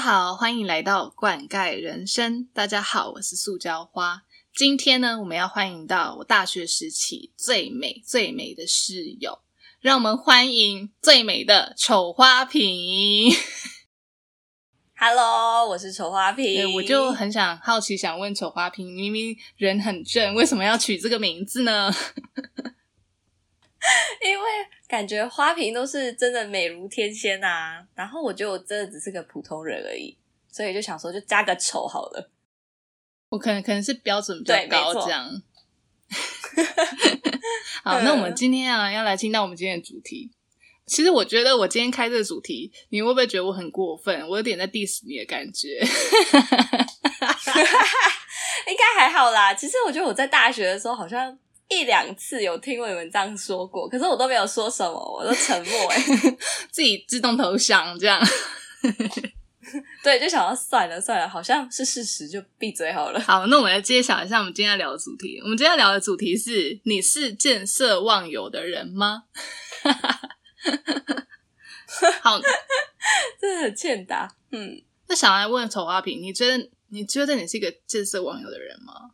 嗨，大家好，欢迎来到灌溉人生。大家好，我是塑胶花。今天呢，我们要欢迎到我大学时期最美最美的室友，让我们欢迎最美的丑花瓶。Hello，我是丑花对，瓶。我就很想好奇，想问丑花瓶，明明人很正，为什么要取这个名字呢？因为感觉花瓶都是真的美如天仙啊，然后我觉得我真的只是个普通人而已，所以就想说就加个丑好了。我可能可能是标准比较高这样。好，那我们今天啊要来听到我们今天的主题。其实我觉得我今天开这个主题，你会不会觉得我很过分？我有点在 diss 你的感觉。应该还好啦。其实我觉得我在大学的时候好像一两次有听过你们这样说过，可是我都没有说什么，我都沉默、欸。自己自动投降这样。对，就想要算了算了，好像是事实，就闭嘴好了。好，那我们来揭晓一下我们今天要聊的主题。我们今天要聊的主题是：你是见色忘友的人吗？好，真的很欠打。嗯，那想来问丑花瓶，你觉得你觉得你是一个见色忘友的人吗？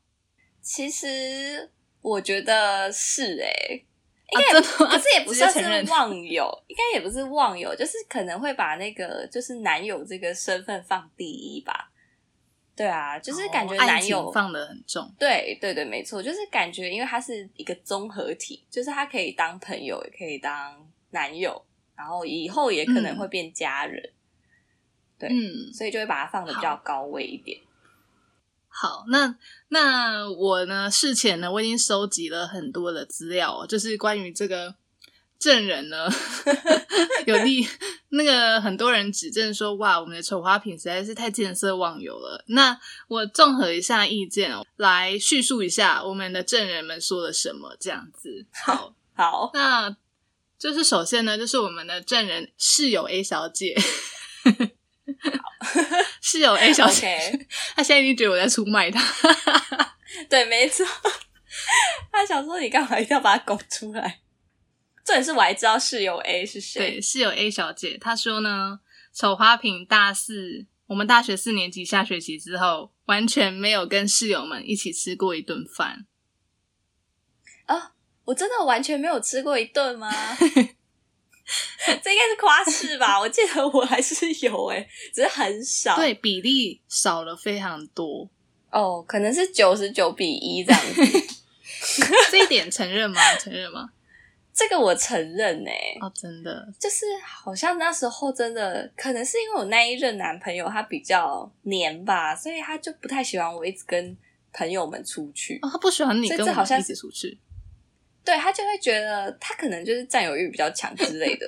其实我觉得是诶、啊，真的吗？可是也不算是忘友，应该也不是忘友，就是可能会把那个就是男友这个身份放第一吧。对啊，就是感觉男友、情放的很重。对对对，没错，就是感觉因为他是一个综合体，就是他可以当朋友，也可以当男友，然后以后也可能会变家人，对嗯，所以就会把它放的比较高位一点。好，那那我呢？事前呢，我已经收集了很多的资料哦，就是关于这个证人呢，有利那个很多人指证说，哇，我们的丑花瓶实在是太见色忘友了。那我综合一下意见哦，来叙述一下我们的证人们说了什么，这样子。好，好，那就是首先呢，就是我们的证人室友 A 小姐。室友 A 小姐她现在已经觉得我在出卖她。对，没错。他想说你干嘛一定要把他拱出来？重点是我还知道室友 A 是谁。对，室友 A 小姐，她说呢，丑花瓶大四，我们大学四年级下学期之后，完全没有跟室友们一起吃过一顿饭。啊，我真的完全没有吃过一顿吗？这应该是夸饰吧？我记得我还是有诶、只是很少。对，比例少了非常多，哦，可能是九十九比一这样子。这一点承认吗？承认吗？这个我承认诶、哦，真的，就是好像那时候真的，可能是因为我那一任男朋友他比较黏吧，所以他就不太喜欢我一直跟朋友们出去。哦，他不喜欢你跟我们一起出去。对他就会觉得他可能就是占有欲比较强之类的，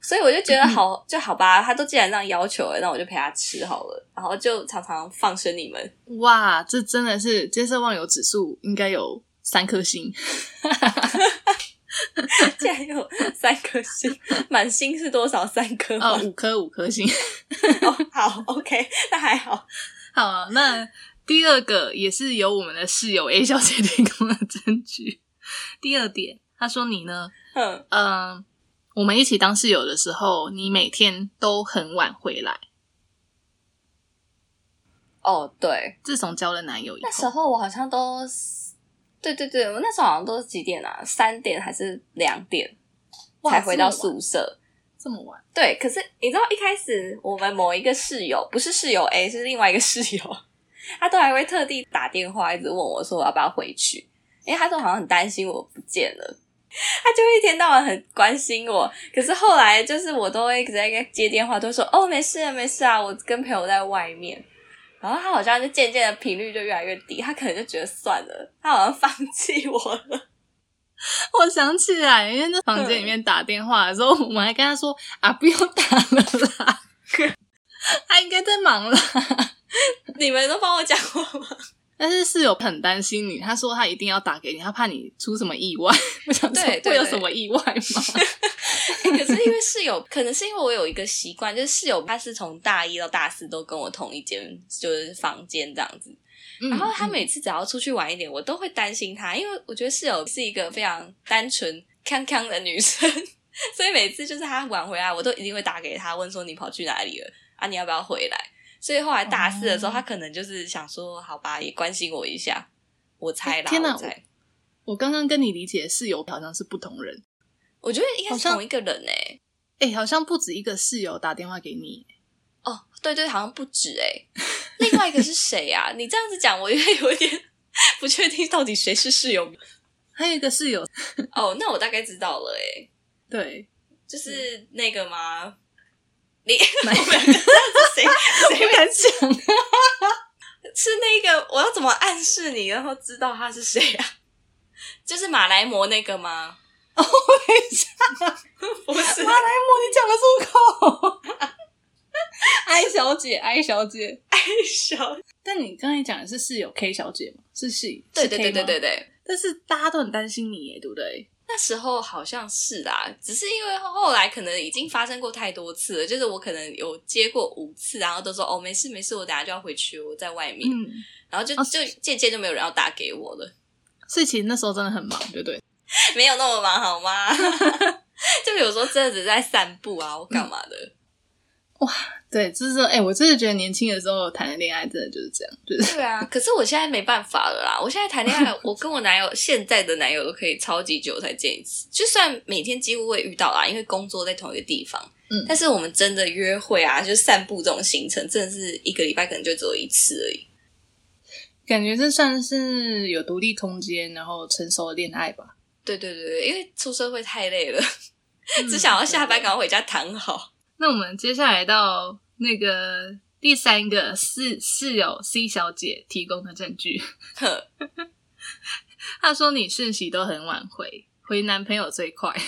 所以我就觉得好就好吧，他都既然这样要求了，那我就陪他吃好了，然后就常常放生你们。哇，这真的是接受忘友指数应该有三颗星。竟然有三颗星，满星是多少？三颗？哦，五颗五颗星。哦，好，OK，那还好。好，那第二个也是由我们的室友 A 小姐提供的证据。第二点，他说你呢，嗯，嗯、我们一起当室友的时候，你每天都很晚回来。哦，对，自从交了男友以后那时，候我好像都，对对对，我那时候好像都是几点啊？三点还是两点才回到宿舍？这么晚，对，可是你知道一开始我们某一个室友不是室友 A，是另外一个室友，他都还会特地打电话一直问我说我要不要回去，因为他都好像很担心我不见了。他就一天到晚很关心我，可是后来就是我都会直接接电话，都说哦没事啊没事啊，我跟朋友在外面。然后他好像就渐渐的频率就越来越低，他可能就觉得算了，他好像 放弃我了。我想起来，因为那房间里面打电话的时候，我们还跟他说啊，不用打了啦，他应该在忙啦。你们都帮我讲过吗？但是室友很担心你，他说他一定要打给你，他怕你出什么意外。我想说对对对会有什么意外吗？可是因为室友，可能是因为我有一个习惯，就是室友他是从大一到大四都跟我同一间就是房间这样子，嗯然后他嗯每次只要出去玩一点，我都会担心他，因为我觉得室友是一个非常单纯、康康的女生，所以每次就是他晚回来，我都一定会打给他，问说你跑去哪里了。啊，你要不要回来？所以后来大四的时候，哦他可能就是想说，好吧，也关心我一下。我猜啦，天哪我猜，我刚刚跟你理解的室友好像是不同人，我觉得应该是同一个人诶、哎、好像不止一个室友打电话给你，哦，对对，好像不止诶、另外一个是谁啊？你这样子讲，我也有一点不确定到底谁是室友。还有一个室友，哦，那我大概知道了诶、对，就是那个吗？你哪 我们两个这样子谁谁不敢讲，是那个？我要怎么暗示你，然后知道他是谁啊？就是马来貘那个吗？哦，等一下，不是马来貘，你讲得出口？艾小姐，艾小姐，小，但你刚才讲的是室友 K 小姐吗？是室，是对对对对对。对。但是大家都很担心你耶，对不对？那时候好像是啦，只是因为后来可能已经发生过太多次了，就是我可能有接过五次，然后都说哦没事没事，我等下就要回去，我在外面，嗯，然后就哦就渐渐就没有人要打给我了，所以其实那时候真的很忙，对不对？没有那么忙好吗？就有时候真的只是在散步啊，我干嘛的？对，就是说，哎、我真的觉得年轻的时候谈的恋爱真的就是这样，就是对啊，可是我现在没办法了啦。我现在谈恋爱，我跟我男友现在的男友都可以超级久才见一次，就算每天几乎会遇到啦，因为工作在同一个地方。嗯但是我们真的约会啊，就是散步这种行程，真的是一个礼拜可能就只有一次而已。感觉这算是有独立空间，然后成熟的恋爱吧。对对对对，因为出社会太累了，嗯 只想要下班赶快回家躺好。那我们接下来到那个第三个室室友 C 小姐提供的证据，呵她说你讯息都很晚回，回男朋友最快。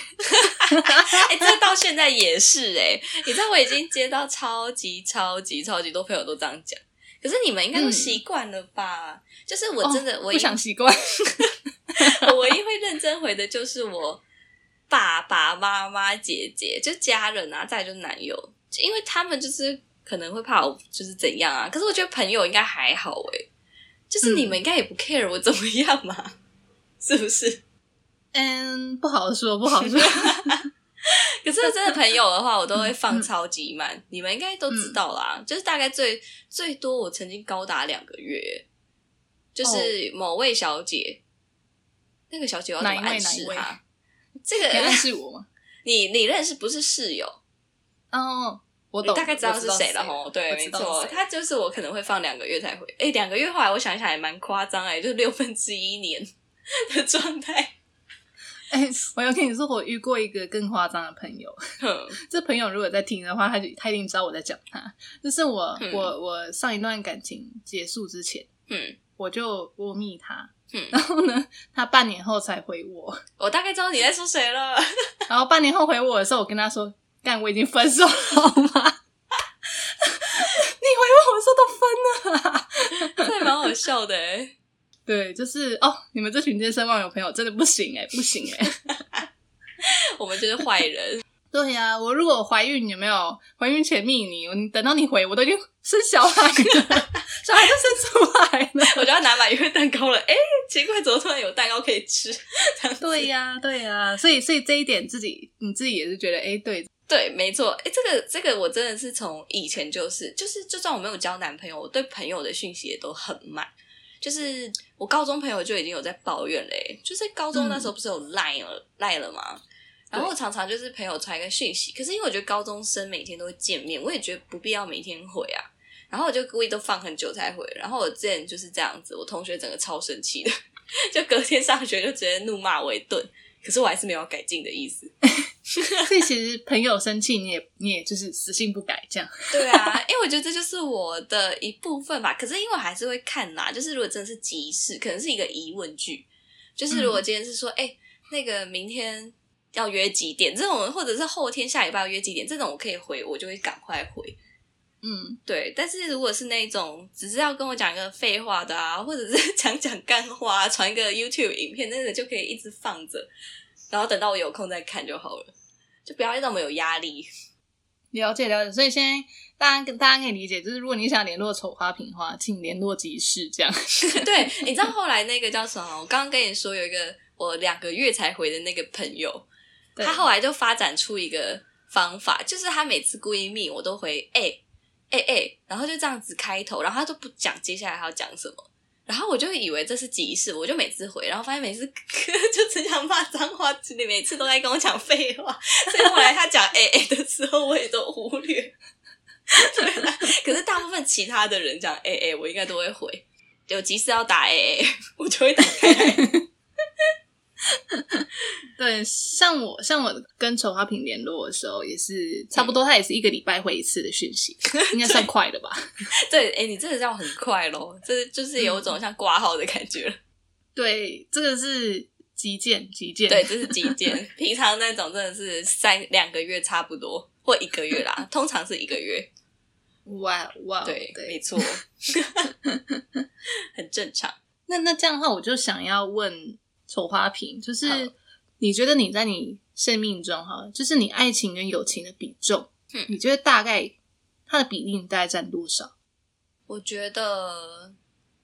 哎、这到现在也是哎、你知道我已经接到超级超级超级多朋友都这样讲，可是你们应该都习惯了吧？就是我真的、我哦不想 习惯。我唯一会认真回的就是我爸爸妈妈、姐姐，就家人啊，再来就是男友，因为他们就是可能会怕我就是怎样啊。可是我觉得朋友应该还好诶、就是你们应该也不 care 我怎么样嘛，是不是？嗯，不好说，不好说。可是真的朋友的话，我都会放超级慢，你们应该都知道啦。就是大概最最多，我曾经高达两个月，就是某位小姐，那个小姐要怎么暗示她？这你认个识我吗？你你认识不是室友？哦，我懂，大概知道是谁了吼。对，没错，他就是我可能会放两个月才回。哎，两个月后来我想一想也蛮夸张哎，就是六分之一年的状态。哎、我要跟你说，我遇过一个更夸张的朋友。哼这朋友如果在听的话，他就他一定知道我在讲他。就是我、嗯我我上一段感情结束之前，嗯，我就我密他，嗯然后呢，他半年后才回我，我大概知道你在说谁了。然后半年后回我的时候，我跟他说：“干，我已经分手了，好吗？”你回我，我说都分了啊。这也蛮好笑的哎。对，就是哦，你们这群健身忘友朋友真的不行哎、不行哎、我们就是坏人。对呀、我如果怀孕有没有怀孕前密你，我等到你回，我都已经生小孩了，小孩都生出来了。我就要拿满月蛋糕了。哎，奇怪，怎么突然有蛋糕可以吃？对呀、对呀、所以所以这一点自己你自己也是觉得，哎，对，对，没错。哎，这个这个我真的是从以前就是就是，就算我没有交男朋友，我对朋友的讯息也都很慢。就是我高中朋友就已经有在抱怨嘞，就是高中那时候不是有赖了赖、了吗？然后我常常就是朋友传一个讯息，可是因为我觉得高中生每天都会见面，我也觉得不必要每天回啊。然后我就故意都放很久才回。然后我之前就是这样子，我同学整个超生气的，就隔天上学就直接怒骂我一顿。可是我还是没有改进的意思。所以其实朋友生气，你也你也就是死性不改这样。对啊，因为我觉得这就是我的一部分吧。可是因为我还是会看啦，就是如果真的是急事，可能是一个疑问句，就是如果今天是说，哎、那个明天要约几点这种，或者是后天下礼拜要约几点这种，我可以回，我就会赶快回。嗯，对，但是如果是那种只是要跟我讲一个废话的啊，或者是 讲讲干话、传一个 YouTube 影片，那个就可以一直放着，然后等到我有空再看就好了，就不要那么有压力。了解了解。所以现在大家跟大家可以理解，就是如果你想联络丑花瓶的话，请联络集市这样。对，你知道后来那个叫什么？我刚刚跟你说有一个我两个月才回的那个朋友，对他后来就发展出一个方法，就是他每次故意密我都回哎、哎、哎、然后就这样子开头，然后他都不讲接下来他要讲什么，然后我就以为这是急事，我就每次回，然后发现每次 就只想骂脏话，你每次都在跟我讲废话，所以后来他讲哎哎的时候，我也都忽略。可是大部分其他的人讲哎哎，我应该都会回。有急事要打哎哎，我就会打开来。对，像我像我跟丑花瓶联络的时候，也是差不多，他也是一个礼拜回一次的讯息，应该算快的吧？对，哎、你这个这样很快咯，这就是有种像挂号的感觉了。对，这个是急件，急件。对，这是急件。平常那种真的是三两个月差不多，或一个月啦，通常是一个月。哇哇，对，没对。错，很正常。那那这样的话，我就想要问丑花瓶，就是你觉得你在你生命中哈，就是你爱情跟友情的比重，嗯你觉得大概它的比例你大概占多少？我觉得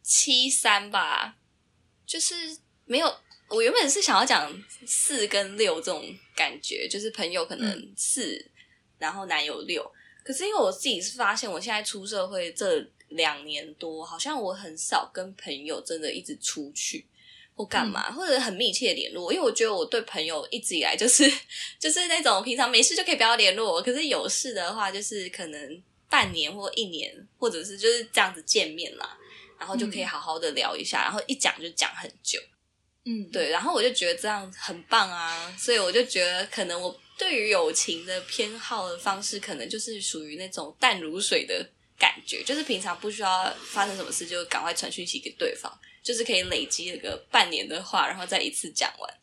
七三吧，就是没有。我原本是想要讲四跟六这种感觉，就是朋友可能四、然后男友六。可是因为我自己是发现，我现在出社会这两年多，好像我很少跟朋友真的一直出去或干嘛，或者很密切联络。因为我觉得我对朋友一直以来就是就是那种平常没事就可以不要联络，可是有事的话，就是可能半年或一年，或者是就是这样子见面啦，然后就可以好好的聊一下，然后一讲就讲很久。嗯，对，然后我就觉得这样很棒啊，所以我就觉得可能我对于友情的偏好的方式，可能就是属于那种淡如水的感觉，就是平常不需要发生什么事就赶快传讯息给对方，就是可以累积那个半年的话，然后再一次讲完。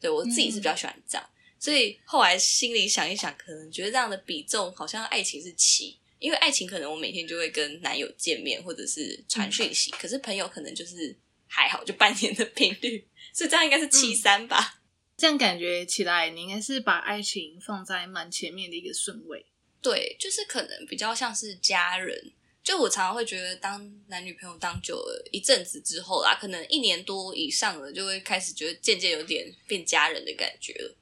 对我自己是比较喜欢这样，所以后来心里想一想，可能觉得这样的比重好像爱情是七。因为爱情可能我每天就会跟男友见面，或者是传讯息，可是朋友可能就是还好，就半年的频率，所以这样应该是七三吧。这样感觉起来，你应该是把爱情放在蛮前面的一个顺位。对，就是可能比较像是家人。就我常常会觉得，当男女朋友当久了一阵子之后啦，可能一年多以上了，就会开始觉得渐渐有点变家人的感觉了。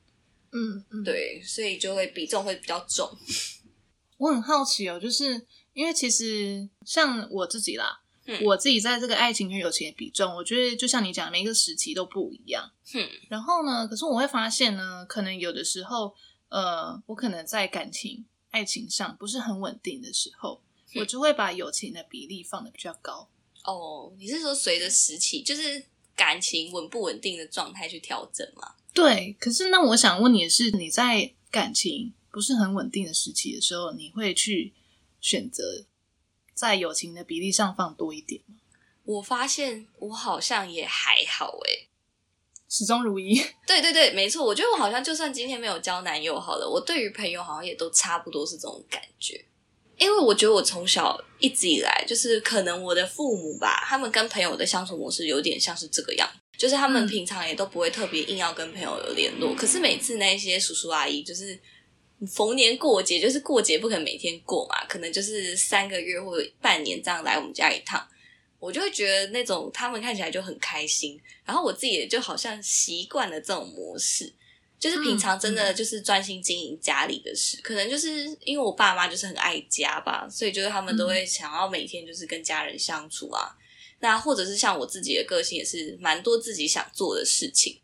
嗯嗯，对，所以就会比重会比较重。我很好奇哦，就是因为其实像我自己啦，嗯我自己在这个爱情跟友情的比重，我觉得就像你讲的，每一个时期都不一样。嗯，然后呢，可是我会发现呢，可能有的时候，呃，我可能在感情、爱情上不是很稳定的时候，嗯我就会把友情的比例放的比较高。哦，你是说随着时期，就是感情稳不稳定的状态去调整吗？对，可是那我想问你的是，你在感情不是很稳定的时期的时候，你会去选择在友情的比例上放多一点吗？我发现我好像也还好诶、始终如一。对对对，没错，我觉得我好像就算今天没有交男友好了，我对于朋友好像也都差不多是这种感觉。因为我觉得我从小一直以来，就是可能我的父母吧，他们跟朋友的相处模式有点像是这个样，就是他们嗯。平常也都不会特别硬要跟朋友有联络，可是每次那些叔叔阿姨就是逢年过节，就是过节不可能每天过嘛，可能就是三个月或者半年这样来我们家一趟，我就会觉得那种他们看起来就很开心，然后我自己也就好像习惯了这种模式，就是平常真的就是专心经营家里的事，可能就是因为我爸妈就是很爱家吧，所以就是他们都会想要每天就是跟家人相处啊。那或者是像我自己的个性也是蛮多自己想做的事情，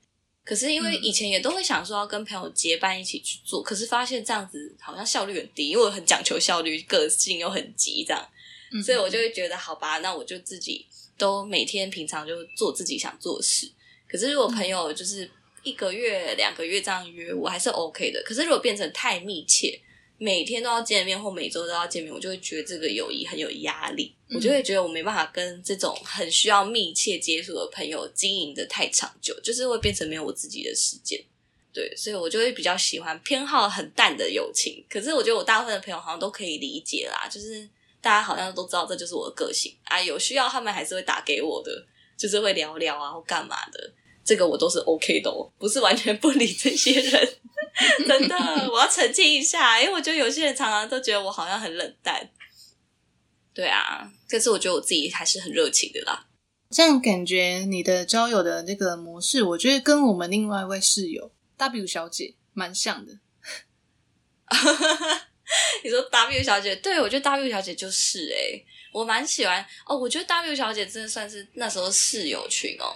可是因为嗯以前也都会想说要跟朋友结伴一起去做，可是发现这样子好像效率很低，因为我很讲求效率，个性又很急这样。嗯所以我就会觉得，好吧，那我就自己都每天平常就做自己想做的事。可是如果朋友就是一个月、两个月这样约，我还是 OK 的。可是如果变成太密切，每天都要见面或每周都要见面，我就会觉得这个友谊很有压力。嗯我就会觉得我没办法跟这种很需要密切接触的朋友经营的太长久，就是会变成没有我自己的时间。对，所以我就会比较喜欢偏好很淡的友情。可是我觉得我大部分的朋友好像都可以理解啦，就是大家好像都知道这就是我的个性啊，有需要他们还是会打给我的，就是会聊聊啊或干嘛的。这个我都是 OK 的哦，不是完全不理这些人。真的，我要澄清一下，因为我觉得有些人常常都觉得我好像很冷淡。对啊，可是我觉得我自己还是很热情的啦。这样感觉你的交友的那个模式，我觉得跟我们另外一位室友 W 小姐蛮像的。你说 W 小姐，对我觉得 W 小姐就是哎、我蛮喜欢哦。我觉得 W 小姐真的算是那时候室友群哦，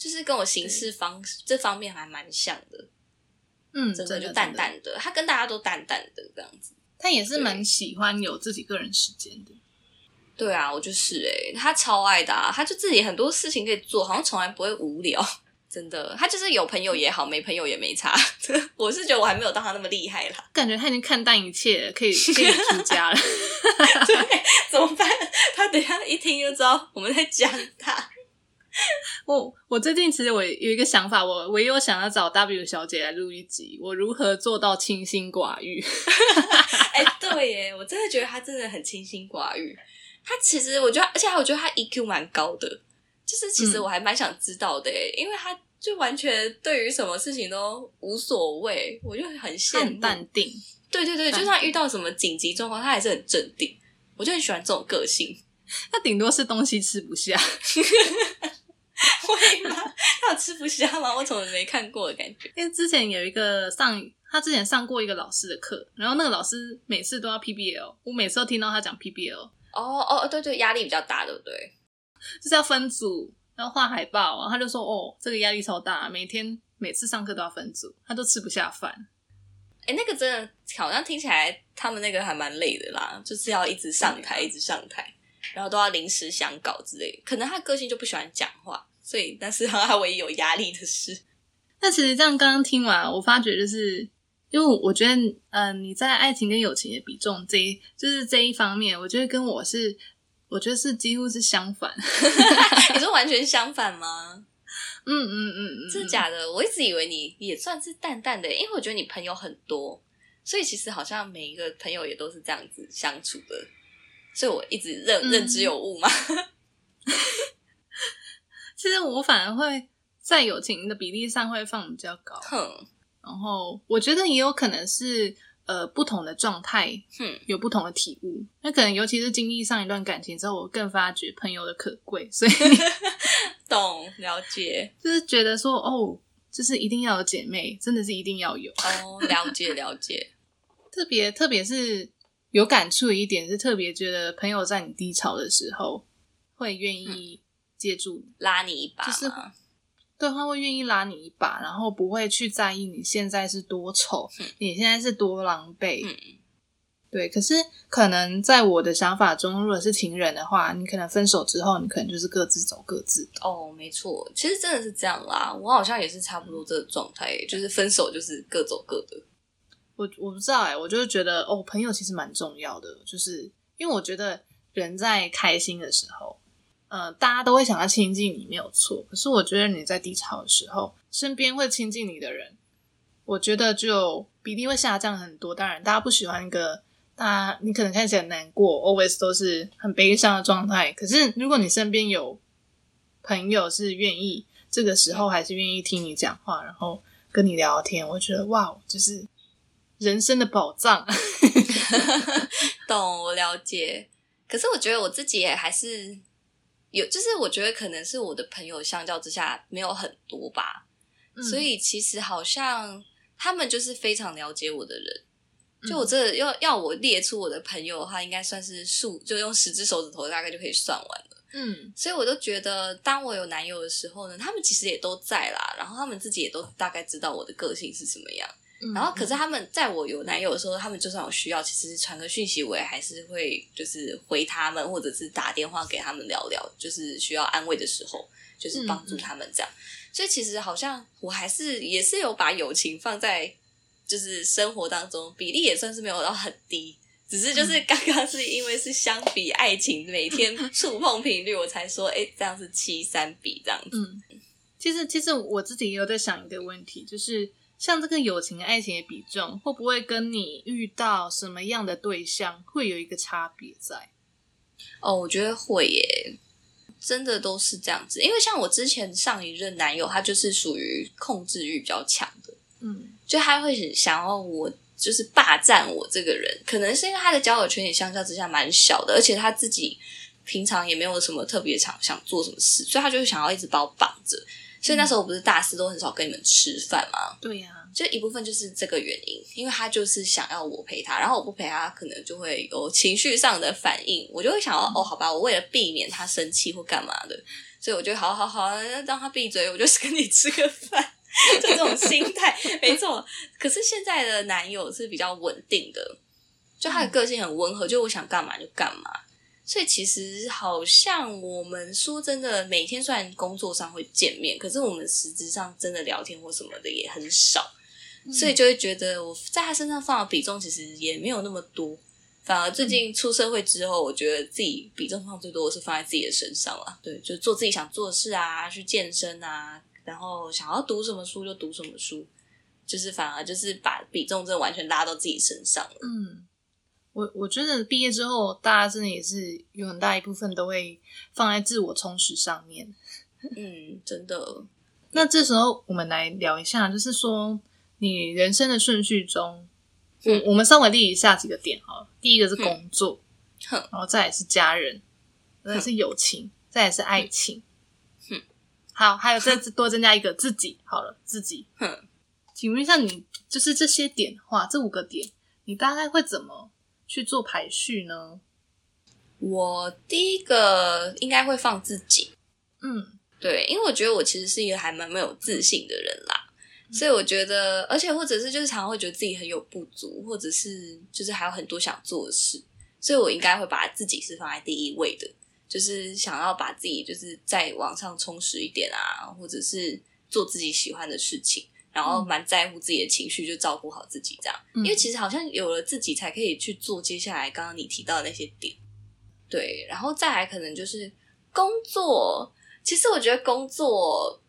就是跟我行事方这方面还蛮像的，嗯，真的就淡淡的，他跟大家都淡淡的这样子。他也是蛮喜欢有自己个人时间的。对啊，我就是哎、他超爱的啊，他就自己很多事情可以做，好像从来不会无聊。真的，他就是有朋友也好，没朋友也没差。我是觉得我还没有到他那么厉害啦。感觉他已经看淡一切了，可以可以出家了。对，怎么办？他等一下一听就知道我们在讲她。我我最近其实我有一个想法，我我也有想要找 W 小姐来录一集，我如何做到清心寡欲。哎、对耶，我真的觉得她真的很清心寡欲。她其实我觉得，而且我觉得她 EQ 蛮高的，就是其实嗯我还蛮想知道的耶，因为她就完全对于什么事情都无所谓，我就很她羡很慕。淡定，对对对，就算遇到什么紧急状况，她还是很镇定。我就很喜欢这种个性。她顶多是东西吃不下。会吗？他有吃不下吗？我怎么没看过的感觉？因为之前有一个上，他之前上过一个老师的课，然后那个老师每次都要 PBL，我每次都听到他讲 PBL，哦哦，对对，压力比较大，对不对？就是要分组，然后画海报，然后他就说哦，这个压力超大，每天每次上课都要分组，他都吃不下饭。哎，那个真的好像听起来他们那个还蛮累的啦，就是要一直上台，一直上台，然后都要临时想稿之类的。可能他个性就不喜欢讲话，所以但是他唯一有压力的是，那其实这样刚刚听完，我发觉就是，因为我觉得，嗯、你在爱情跟友情的比重这一，就是这一方面，我觉得跟我是，我觉得是几乎是相反。你说完全相反吗？嗯嗯嗯嗯，真的假的？我一直以为你也算是淡淡的，因为我觉得你朋友很多，所以其实好像每一个朋友也都是这样子相处的，所以我一直认嗯认知有误嘛。其实我反而会在友情的比例上会放比较高，哼然后我觉得也有可能是呃不同的状态哼，有不同的体悟。那可能尤其是经历上一段感情之后，我更发觉朋友的可贵，所以 懂了解 就是觉得说哦，就是一定要有姐妹，真的是一定要有。哦，了解了解。特别特别是有感触的一点是，特别觉得朋友在你低潮的时候会愿意接住你，拉你一把，就是对，他会愿意拉你一把，然后不会去在意你现在是多丑，嗯你现在是多狼狈。嗯对，可是可能在我的想法中，如果是情人的话，你可能分手之后，你可能就是各自走各自的。哦，没错，其实真的是这样啦。我好像也是差不多这个状态，就是分手就是各走各的。我我不知道哎、我就是觉得哦，朋友其实蛮重要的，就是因为我觉得人在开心的时候，呃，大家都会想要亲近你，没有错。可是我觉得你在低潮的时候，身边会亲近你的人，我觉得就比例会下降很多。当然，大家不喜欢一个大家你可能看起来难过，always 都是很悲伤的状态。可是如果你身边有朋友是愿意这个时候还是愿意听你讲话，然后跟你聊天，我觉得哇，就是人生的宝藏。懂，我了解。可是我觉得我自己也还是有，就是我觉得可能是我的朋友相较之下没有很多吧，嗯所以其实好像他们就是非常了解我的人。就我嗯这要要我列出我的朋友的话，应该算是数，就用十只手指头大概就可以算完了。嗯所以我都觉得，当我有男友的时候呢，他们其实也都在啦，然后他们自己也都大概知道我的个性是什么样。嗯然后，可是他们在我有男友的时候，他们就算有需要，其实传个讯息，我也还是会就是回他们，或者是打电话给他们聊聊，就是需要安慰的时候，就是帮助他们这样。所以其实好像我还是也是有把友情放在就是生活当中，比例也算是没有到很低。只是就是刚刚是因为是相比爱情每天 触碰频率，我才说，哎、这样是七三比这样子。嗯，其实其实我自己也有在想一个问题，就是像这个友情、爱情的比重，会不会跟你遇到什么样的对象会有一个差别在？哦，我觉得会耶，真的都是这样子。因为像我之前上一任男友，他就是属于控制欲比较强的，嗯就他会想要我就是霸占我这个人，可能是因为他的交友圈也相较之下蛮小的，而且他自己平常也没有什么特别想想做什么事，所以他就想要一直把我绑着。所以那时候我不是大四都很少跟你们吃饭嘛，对呀、就一部分就是这个原因，因为他就是想要我陪他，然后我不陪他，可能就会有情绪上的反应，我就会想要哦，好吧，我为了避免他生气或干嘛的，所以我就好好好让他闭嘴，我就是跟你吃个饭，就这种心态，没错。可是现在的男友是比较稳定的，就他的个性很温和，就我想干嘛就干嘛。所以其实好像我们说真的，每天虽然工作上会见面，可是我们实质上真的聊天或什么的也很少，所以就会觉得我在他身上放的比重其实也没有那么多。反而最近出社会之后，我觉得自己比重放最多的是放在自己的身上了。对，就做自己想做的事啊，去健身啊，然后想要读什么书就读什么书，就是反而就是把比重真的完全拉到自己身上了。嗯。我我觉得毕业之后，大家真的也是有很大一部分都会放在自我充实上面。嗯，真的。那这时候我们来聊一下，就是说你人生的顺序中，我我们稍微列一下几个点哈。第一个是工作，然后再来是家人，再是友情，再来是爱情。好，还有再多增加一个自己。好了，自己。请问一下，你就是这些点的话，这五个点，你大概会怎么？去做排序呢？我第一个应该会放自己，嗯，对，因为我觉得我其实是一个还蛮没有自信的人啦，所以我觉得，而且或者是就是常常会觉得自己很有不足，或者是就是还有很多想做的事，所以我应该会把自己是放在第一位的，就是想要把自己就是再往上充实一点啊，或者是做自己喜欢的事情。然后蛮在乎自己的情绪，就照顾好自己这样。因为其实好像有了自己，才可以去做接下来刚刚你提到的那些点。对，然后再来可能就是工作。其实我觉得工作，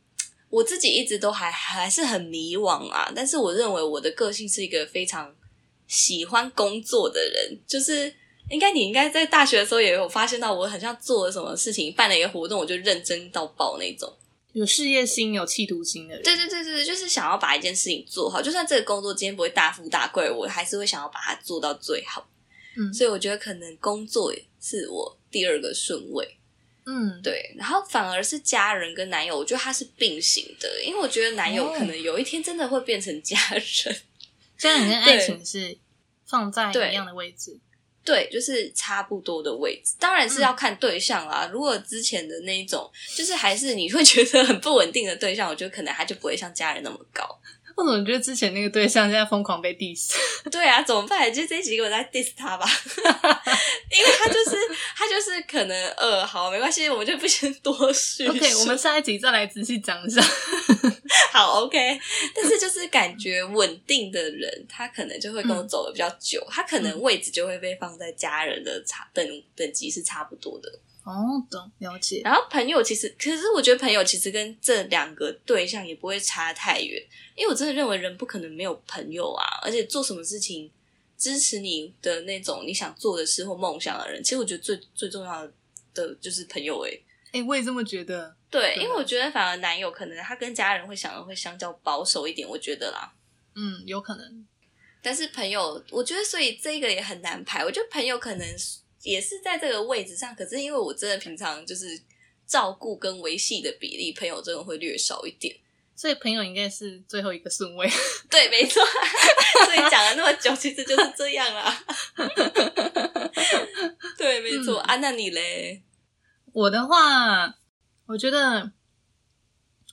我自己一直都还还是很迷惘啊。但是我认为我的个性是一个非常喜欢工作的人。就是应该你应该在大学的时候也有发现到，我很像做了什么事情，办了一个活动，我就认真到爆那种。有事业心、有企图心的人，对对对对，就是想要把一件事情做好。就算这个工作今天不会大富大贵，我还是会想要把它做到最好。嗯，所以我觉得可能工作是我第二个顺位。嗯，对。然后反而是家人跟男友，我觉得他是并行的，因为我觉得男友可能有一天真的会变成家人。家人跟爱情是放在一样的位置。对，就是差不多的位置，当然是要看对象啦。如果之前的那一种，就是还是你会觉得很不稳定的对象，我觉得可能他就不会像家人那么高。我怎么觉得之前那个对象现在疯狂被 diss？对啊，怎么办？就这几个我在 diss 他吧，因为他就是他就是可能呃，好，没关系，我们就不先多叙。OK，我们下一集再来仔细讲一下。好，OK。但是就是感觉稳定的人，他可能就会跟我走的比较久，他可能位置就会被放在家人的差等等级是差不多的。哦，懂了解。然后朋友其实，可是我觉得朋友其实跟这两个对象也不会差太远，因为我真的认为人不可能没有朋友啊，而且做什么事情支持你的那种你想做的事或梦想的人，其实我觉得最最重要的就是朋友。哎，哎，我也这么觉得。对，因为我觉得反而男友可能他跟家人会想的会相较保守一点，我觉得啦。嗯，有可能。但是朋友，我觉得所以这个也很难排。我觉得朋友可能。也是在这个位置上，可是因为我真的平常就是照顾跟维系的比例，朋友真的会略少一点，所以朋友应该是最后一个顺位。对，没错。所以讲了那么久，其实就是这样啦。对，没错。啊，那你嘞？我的话，我觉得，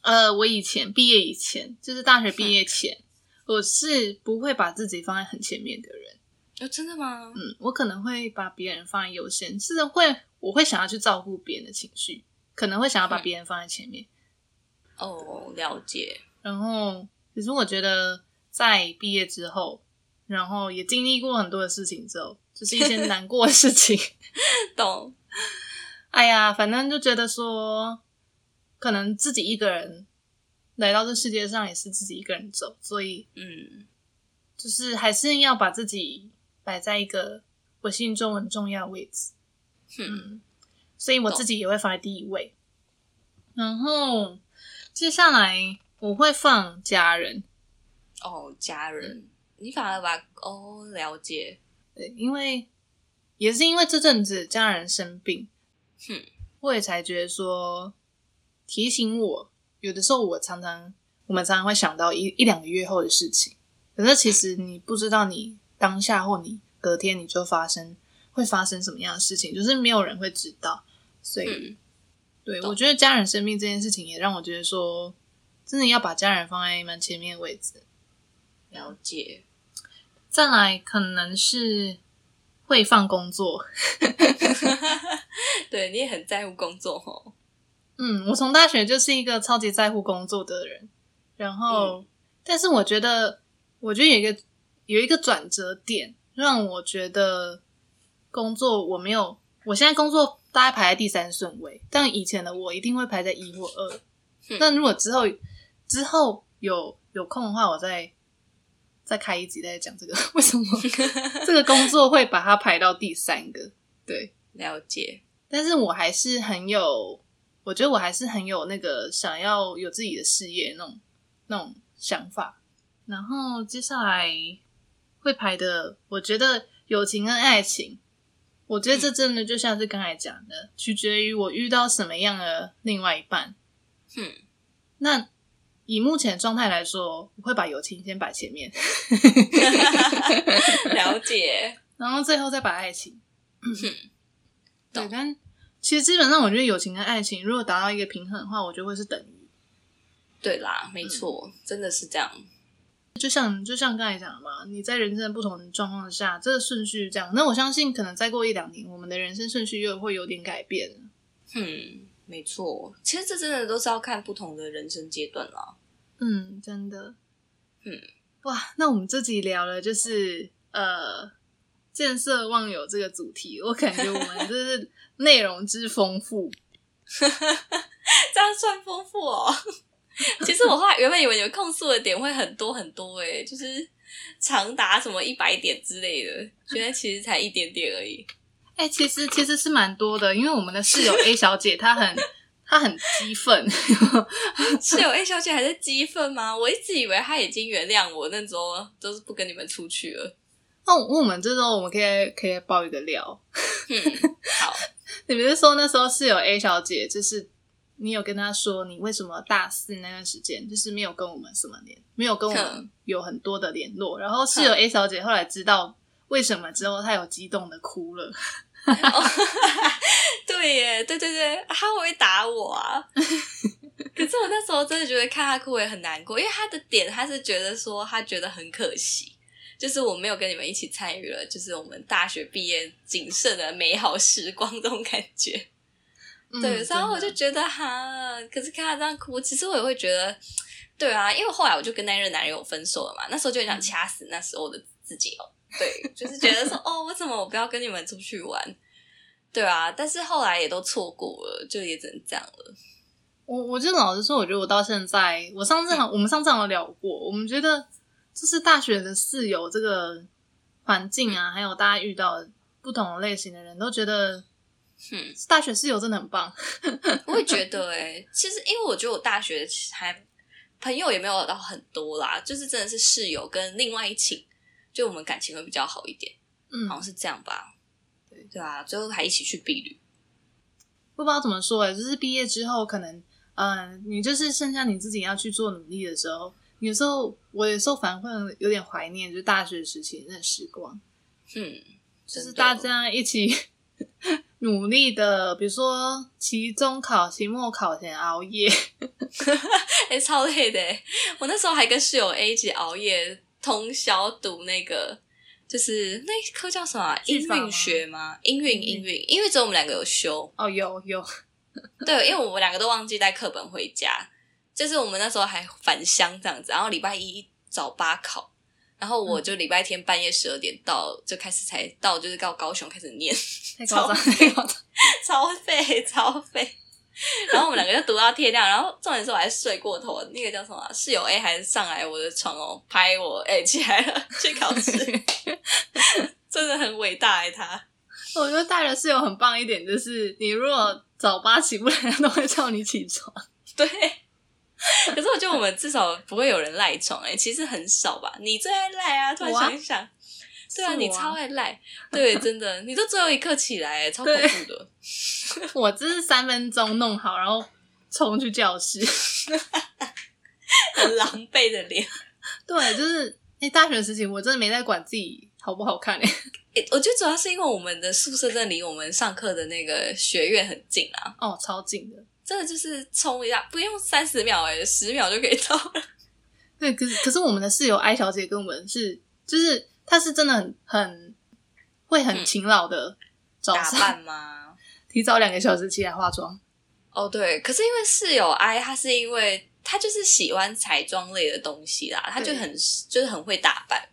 呃，我以前毕业以前，就是大学毕业前，我是不会把自己放在很前面的人。哦，真的吗？嗯，我可能会把别人放在优先，是会，我会想要去照顾别人的情绪，可能会想要把别人放在前面。哦，了解。然后，其实我觉得在毕业之后，然后也经历过很多的事情之后，就是一些 难过的事情。懂。哎呀，反正就觉得说，可能自己一个人来到这世界上，也是自己一个人走，所以，嗯，就是还是要把自己。摆在一个我心中很重要的位置，嗯，所以我自己也会放在第一位。然后接下来我会放家人。哦，家人，你反而把哦了解，对，因为也是因为这阵子家人生病，哼，我也才觉得说提醒我，有的时候我常常我们常常会想到一一两个月后的事情，可是其实你不知道你当下或你隔天你就发生会发生什么样的事情，就是没有人会知道。所以，嗯对我觉得家人生病这件事情也让我觉得说，真的要把家人放在蛮前面的位置。了解。再来可能是会放工作，对，你也很在乎工作哦。嗯，我从大学就是一个超级在乎工作的人，然后，但是我觉得，我觉得有一个有一个转折点，让我觉得工作我没有，我现在工作大概排在第三顺位，但以前的我一定会排在一或二。嗯那如果之后之后有有空的话，我再再开一集再讲这个 为什么 这个工作会把它排到第三个。对，了解。但是我还是很有，我觉得我还是很有那个想要有自己的事业那种那种想法。然后接下来会排的，我觉得友情跟爱情，我觉得这真的就像是刚才讲的，取决于我遇到什么样的另外一半。嗯，那以目前的状态来说，我会把友情先摆前面，了解。然后最后再把爱情。对，懂但其实基本上，我觉得友情跟爱情如果达到一个平衡的话，我觉得会是等于。对啦，没错，真的是这样。就像就像刚才讲的嘛，你在人生的不同的状况下，这个顺序这样。那我相信，可能再过一两年，我们的人生顺序又会有点改变。嗯，没错。其实这真的都是要看不同的人生阶段啦。嗯，真的。嗯，哇，那我们这集聊了就是呃见色忘友这个主题，我感觉我们就是内容之丰富。这样算丰富哦。其实我后来原本以为你们控诉的点会很多很多诶，就是长达什么一百点之类的，原来其实才一点点而已。哎、其实其实是蛮多的，因为我们的室友 A 小姐她很她很激愤，室友 A 小姐还在激愤吗？我一直以为她已经原谅我，那时候都是不跟你们出去了。那我们这时候我们可以可以爆一个料，嗯，好，你不是说那时候室友 A 小姐就是你有跟他说你为什么大四那段时间就是没有跟我们什么联，没有跟我们有很多的联络，然后室友 A 小姐后来知道为什么之后，她有激动的哭了。对耶，对对对，他会不会打我啊？可是我那时候真的觉得看他哭也很难过，因为他的点他是觉得说他觉得很可惜，就是我没有跟你们一起参与了，就是我们大学毕业仅剩的美好时光这种感觉。嗯对，然后我就觉得哈，可是看他这样哭，其实我也会觉得，对啊，因为后来我就跟那任男友分手了嘛，那时候就很想掐死那时候的自己哦，对，就是觉得说，哦，为什么我不要跟你们出去玩？对啊，但是后来也都错过了，就也只能这样了。我我就老实说，我觉得我到现在，我上次好，我们上次好像聊过，我们觉得就是大学的室友这个环境啊，还有大家遇到的不同类型的人，都觉得嗯，大学室友真的很棒。我也觉得、欸，其实因为我觉得我大学还朋友也没有到很多啦，就是真的是室友跟另外一寝，就我们感情会比较好一点，嗯好，像是这样吧？对对啊，最后还一起去避旅。不知道怎么说哎，就是毕业之后，可能嗯、呃你就是剩下你自己要去做努力的时候，有时候我有时候反而会有点怀念，就是大学时期那时光。嗯，就是大家一起 努力的，比如说期中考、期末考前熬夜，哎、超累的欸！我那时候还跟室友 A 一起熬夜通宵读那个，就是那一科叫什么啊、音韵学吗？音韵音韵，因为只有我们两个有修，哦，有有，对，因为我们两个都忘记带课本回家，就是我们那时候还返乡这样子，然后礼拜一早八考，然后我就礼拜天半夜十二点到，就开始才到，就是到高雄开始念，太夸张，超。超费超费。然后我们两个就读到天亮，然后重点是我还睡过头，那个叫什么啊室友 A 还上来我的床哦，拍我，哎、起来了，去考试，真的很伟大哎，他。我觉得大学室友很棒一点，就是你如果早八起不来，他都会叫你起床。对，可是我觉得我们至少不会有人赖床哎、其实很少吧？你最爱赖啊！突然想一想，对啊，你超爱赖，对，真的，你都最后一刻起来、欸，超恐怖的。我只是三分钟弄好，然后冲去教室。很很狼狈的脸。对，就是哎、大学时期我真的没在管自己好不好看哎、诶我觉得主要是因为我们的宿舍在离我们上课的那个学院很近啊，哦，超近的。真的就是冲一下，不用三十秒哎、十秒就可以到了。对，可是可是我们的室友艾小姐跟我们是，就是她是真的很很会很嗯勤劳的早打上、扮 吗？提早两个小时起来化妆。哦，对，可是因为室友 I 她是因为她就是喜欢彩妆类的东西啦，她就很就是很会打扮，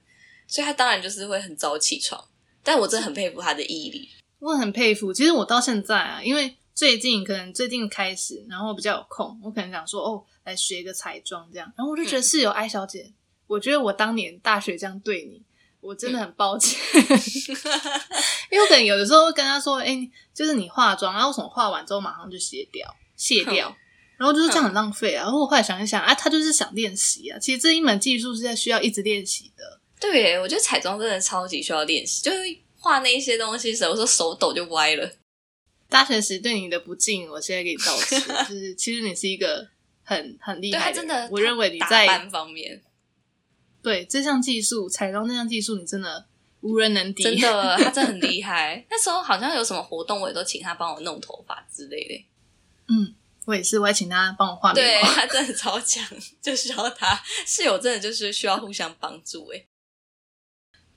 所以她当然就是会很早起床。但我真的很佩服她的毅力。我很佩服。其实我到现在啊，因为最近可能最近开始，然后比较有空，我可能想说哦，来学一个彩妆这样。然后我就觉得室友艾小姐，我觉得我当年大学这样对你，我真的很抱歉。因为我可能有的时候会跟她说，哎、就是你化妆，然后为什么化完之后马上就卸掉、卸掉？然后就是这样很浪费啊。然后我后来想一想，啊，她就是想练习啊。其实这一门技术是在需要一直练习的。对，我觉得彩妆真的超级需要练习，就是画那一些东西的时候，有时候手抖就歪了。大学时对你的不敬，我现在给你道歉。就是 其实你是一个很很厉害的人，真的，我认为你打在扮方面对这项技术，彩妆这项技术，你真的无人能敌。真的，他真的很厉害。那时候好像有什么活动，我也都请他帮我弄头发之类的。嗯，我也是，我还请他帮我画眉毛。对他真的超强，就需要他室友真的就是需要互相帮助哎。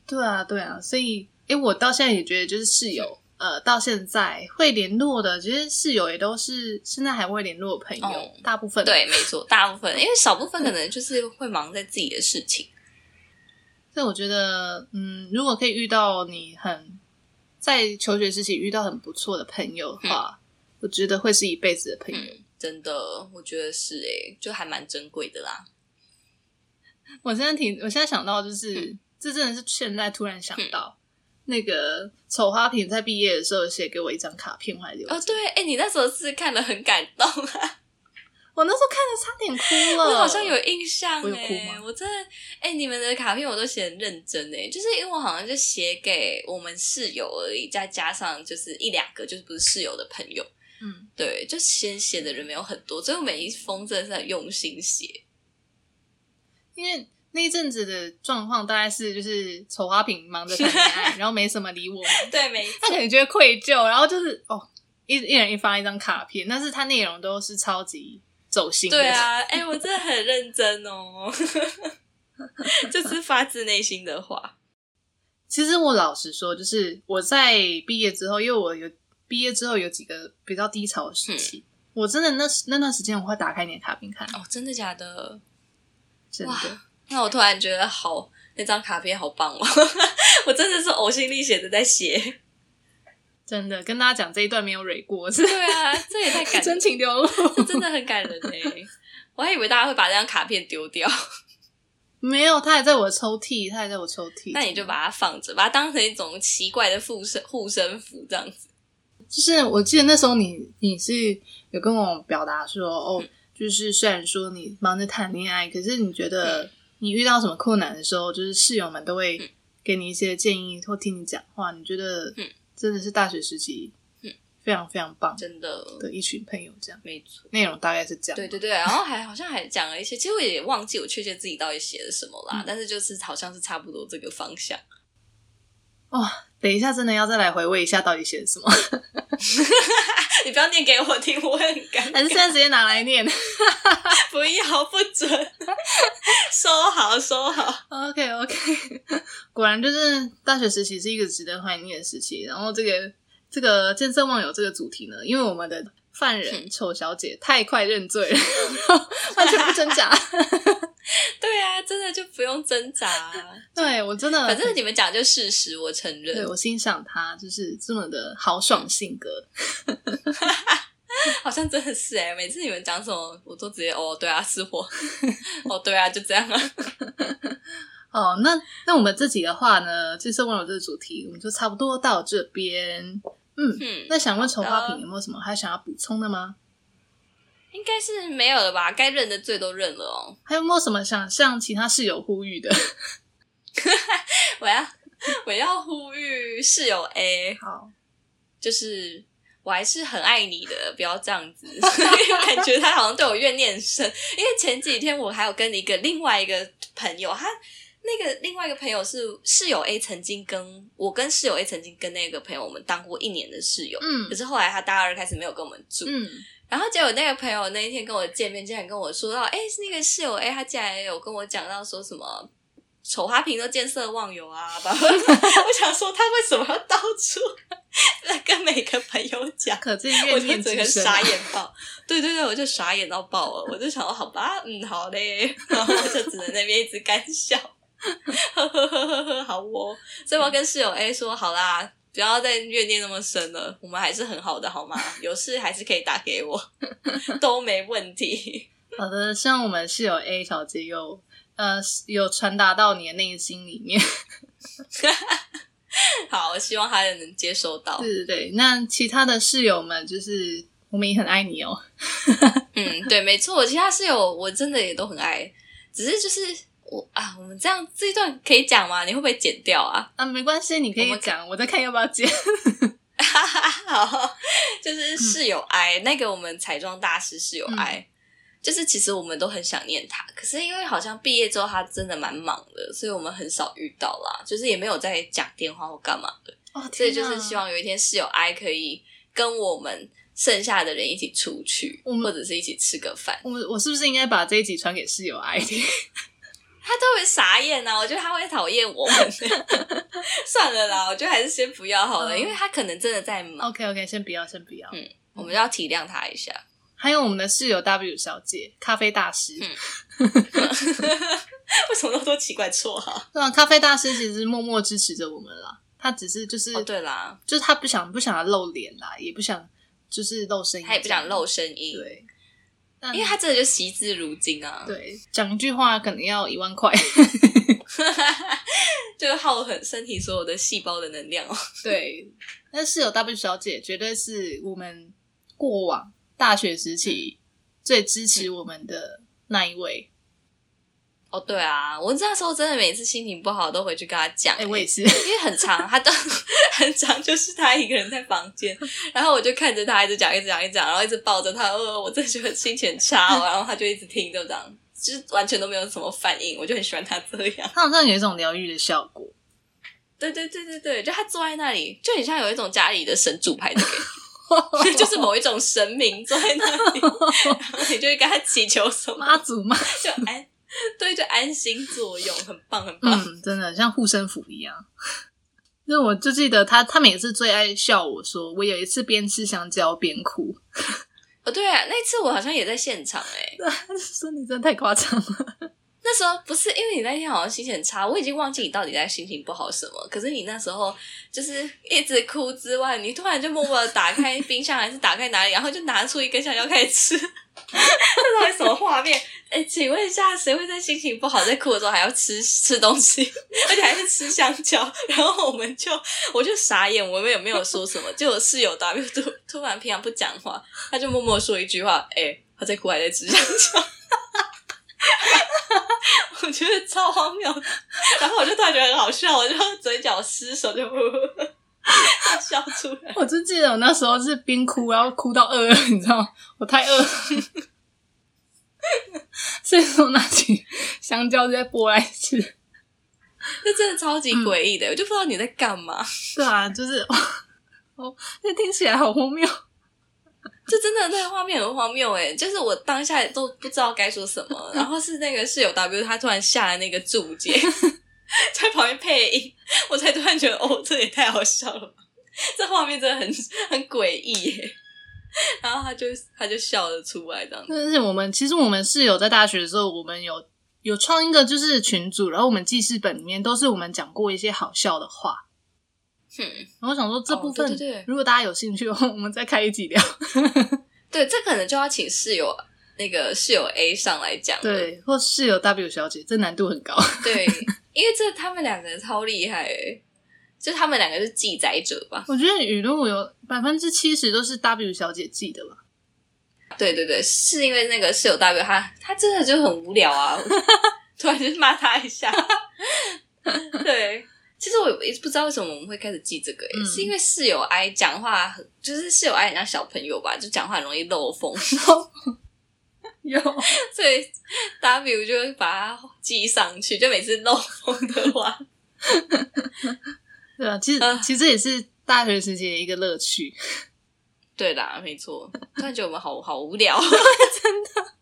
对啊，对啊，所以，诶，我到现在也觉得，就是室友，呃，到现在会联络的，其实室友也都是现在还会联络的朋友，哦大部分对，没错，大部分因为少部分可能就是会忙在自己的事情。所以我觉得，嗯，如果可以遇到你很在求学时期遇到很不错的朋友的话，我觉得会是一辈子的朋友。嗯，真的，我觉得是哎，就还蛮珍贵的啦。我现在挺，我现在想到就是，嗯这真的是现在突然想到，那个丑花瓶在毕业的时候写给我一张卡片，我还留着。哦，对，哎，你那时候是看了很感动啊，我那时候看的差点哭了，我好像有印象我有哭哎吗，我真的哎，你们的卡片我都写很认真哎，就是因为我好像就写给我们室友而已，再加上就是一两个就是不是室友的朋友，嗯，对，就先写的人没有很多，所以我每一封真的是很用心写。因为那一阵子的状况大概是就是丑花瓶忙着谈恋爱，然后没什么理我们，对，没他可能觉得愧疚，然后就是哦，一一人一发一张卡片，但是他内容都是超级走心的。对啊，哎、我真的很认真哦，就是发自内心的话。其实我老实说，就是我在毕业之后，因为我有毕业之后有几个比较低潮的时期，我真的那那段时间我会打开你的卡片看，哦，真的假的？真的。那我突然觉得好，那张卡片好棒哦！我真的是呕心沥血的在写。真的跟大家讲这一段没有蕊过，是对啊，这也太感 真情流露。这真的很感人哎！我还以为大家会把这张卡片丢掉，没有，他还在我的抽屉，他还在我抽屉。那你就把它放着，把它当成一种奇怪的护身护身符这样子。就是我记得那时候你你是有跟我表达说，哦，就是虽然说你忙着谈恋爱，可是你觉得你遇到什么困难的时候，就是室友们都会给你一些建议或听你讲话，你觉得嗯真的是大学时期嗯非常非常棒真的，的一群朋友，这样没错。内容大概是这样。对对对，然后还好像还讲了一些，其实我也忘记我确切自己到底写了什么啦，嗯但是就是好像是差不多这个方向。哇、等一下真的要再来回味一下到底写了什么，你不要念给我听，我很尴还是现。在直接拿来念 不要，不准，收好收好。？OK OK，果然就是大学时期是一个值得怀念的时期。然后这个这个见色忘友这个主题呢，因为我们的犯人丑小姐太快认罪了，完全不挣扎。对啊，真的就不用挣扎、啊 对我真的，反正你们讲就事实，我承认对。我欣赏他，就是这么的豪爽性格。好像真的是哎、每次你们讲什么，我都直接哦，对啊，是我。哦，对啊，就这样啊。哦，那那我们这集的话呢，见色忘友这个主题，我们就差不多到这边。嗯，嗯，那想问丑花好瓶有没有什么还想要补充的吗？应该是没有了吧？该认的罪都认了哦。还有没有什么想向其他室友呼吁的？我要 我要呼吁室友 A，好，就是我还是很爱你的，不要这样子。感觉他好像对我怨念深，因为前几天我还有跟一个另外一个朋友，他那个另外一个朋友是室友 A，曾经跟我跟室友 A 曾经跟那个朋友我们当过一年的室友，嗯可是后来他大二开始没有跟我们住，嗯，然后结果那个朋友那一天跟我见面，竟然跟我说到，哎，那个室友 A，他竟然有跟我讲到说什么丑花瓶都见色忘友啊，吧？我想说他为什么要到处 来跟每个朋友讲？可见我就怨念整个傻。眼爆，对对对，我就傻眼到爆了。我就想说，好吧，嗯，好嘞，然后我就只能那边一直干笑，呵呵呵呵呵，好哦。所以我要跟室友 A 说，好啦，不要再怨念那么深了，我们还是很好的，好吗？有事还是可以打给我，都没问题。好的，希望我们室友 A 小姐有呃有传达到你的内心里面。好，我希望他也能接收到。对对对，那其他的室友们就是我们也很爱你哦。嗯，对，没错，其他室友我真的也都很爱，只是就是我啊，我们这样这一段可以讲吗？你会不会剪掉啊？啊，没关系，你可以讲，我再看要不要剪。好，就是室友 I、那个我们彩妆大师室友 I，、就是其实我们都很想念他，可是因为好像毕业之后他真的蛮忙的，所以我们很少遇到啦，就是也没有在讲电话或干嘛的，哦，所以就是希望有一天室友 I 可以跟我们剩下的人一起出去，或者是一起吃个饭，我我是不是应该把这一集传给室友 I 听？他都会傻眼呐、我觉得他会讨厌我们。算了啦，我觉得还是先不要好了，嗯因为他可能真的在忙，OK OK，先不要，先不要。嗯我们要体谅他一下。还有我们的室友 W 小姐，咖啡大师。嗯 为什么那么多奇怪绰号？对啊，咖啡大师其实默默支持着我们啦。他只是就是、哦，对啦，就是他不想不想要露脸啦，也不想就是露声音，他也不想露声音，对，但因为他真的就惜字如金啊，对讲一句话可能要一万块。就是耗很身体所有的细胞的能量哦。对，但室友 W 小姐绝对是我们过往大学时期最支持我们的那一位。哦，对啊，我那时候真的每次心情不好都回去跟他讲、哎、我也是，因为很长，他都很长，就是他一个人在房间，然后我就看着他一直讲，一直讲，一直讲，然后一直抱着他，呃，我真的觉得心情很差、哦，然后他就一直听，就这样，就是完全都没有什么反应，我就很喜欢他这样。他好像有一种疗愈的效果。对对对对对，就他坐在那里，就很像有一种家里的神主牌的感 觉，就是某一种神明坐在那里，然后你就会跟他祈求什么，妈祖妈，就安，对，就安心作用，很棒很棒。嗯，真的像护身符一样。那我就记得他，他每次最爱笑我说，我有一次边吃香蕉边哭，哦，对啊，那次我好像也在现场哎、说你真的太夸张了。那时候不是因为你那天好像心情很差，我已经忘记你到底在心情不好什么。可是你那时候就是一直哭之外，你突然就默默的打开冰箱还是打开哪里，然后就拿出一根香蕉开始吃。这到底什么画面？哎，请问一下，谁会在心情不好在哭的时候还要吃吃东西，而且还是吃香蕉？然后我们就我就傻眼，我们也没有说什么，就我室友 W 突突然平常不讲话，他就默默说一句话：“哎、他在哭还在吃香蕉。”我觉得超荒谬，然后我就突然觉得很好笑，我就嘴角失手就笑出来。我就记得我那时候是边哭，然后哭到饿了，你知道吗？我太饿了，所以说拿起香蕉就在剥来吃。这真的超级诡异的，我就不知道你在干嘛。对啊，就是哦，那听起来好荒谬。这真的那个画面很荒谬哎，就是我当下都不知道该说什么，然后是那个室友 W 他突然下了那个注解，在旁边配音，我才突然觉得哦，这也太好笑了吧！这画面真的很很诡异耶。然后他就他就笑了出来，这样子。但是我们其实我们室友在大学的时候，我们有有创一个就是群组，然后我们记事本里面都是我们讲过一些好笑的话。哼，然后我想说这部分，哦对对对如果大家有兴趣的话，我们再开一集聊。对，这可能就要请室友那个室友 A 上来讲了。对，或室友 W 小姐，这难度很高。对，因为这他们两个超厉害诶，就他们两个是记载者吧？我觉得语录有百分之七十都是 W 小姐记的吧。对对对，是因为那个室友 W 他他真的就很无聊啊，突然就骂他一下。对，其实我也不知道为什么我们会开始记这个、欸，嗯是因为室友 I 讲话很，就是室友 I 很像小朋友吧，就讲话很容易漏风，有 所以 W 就会把它记上去，就每次漏风的话，对啊，其实、啊其实这也是大学时期的一个乐趣。对啦，没错。突然觉得我们好好无聊，真的，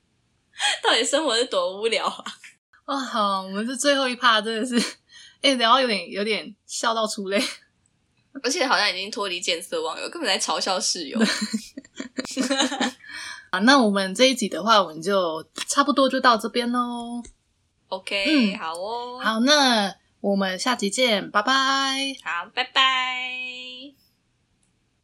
到底生活是多无聊啊？哇，好，我们这最后一趴真的是，哎、聊到有点有点笑到出泪。而且好像已经脱离见色忘友，根本在嘲笑室友。啊，那我们这一集的话，我们就差不多就到这边喽。OK，、嗯好哦，好，那我们下集见，拜拜。好，拜拜。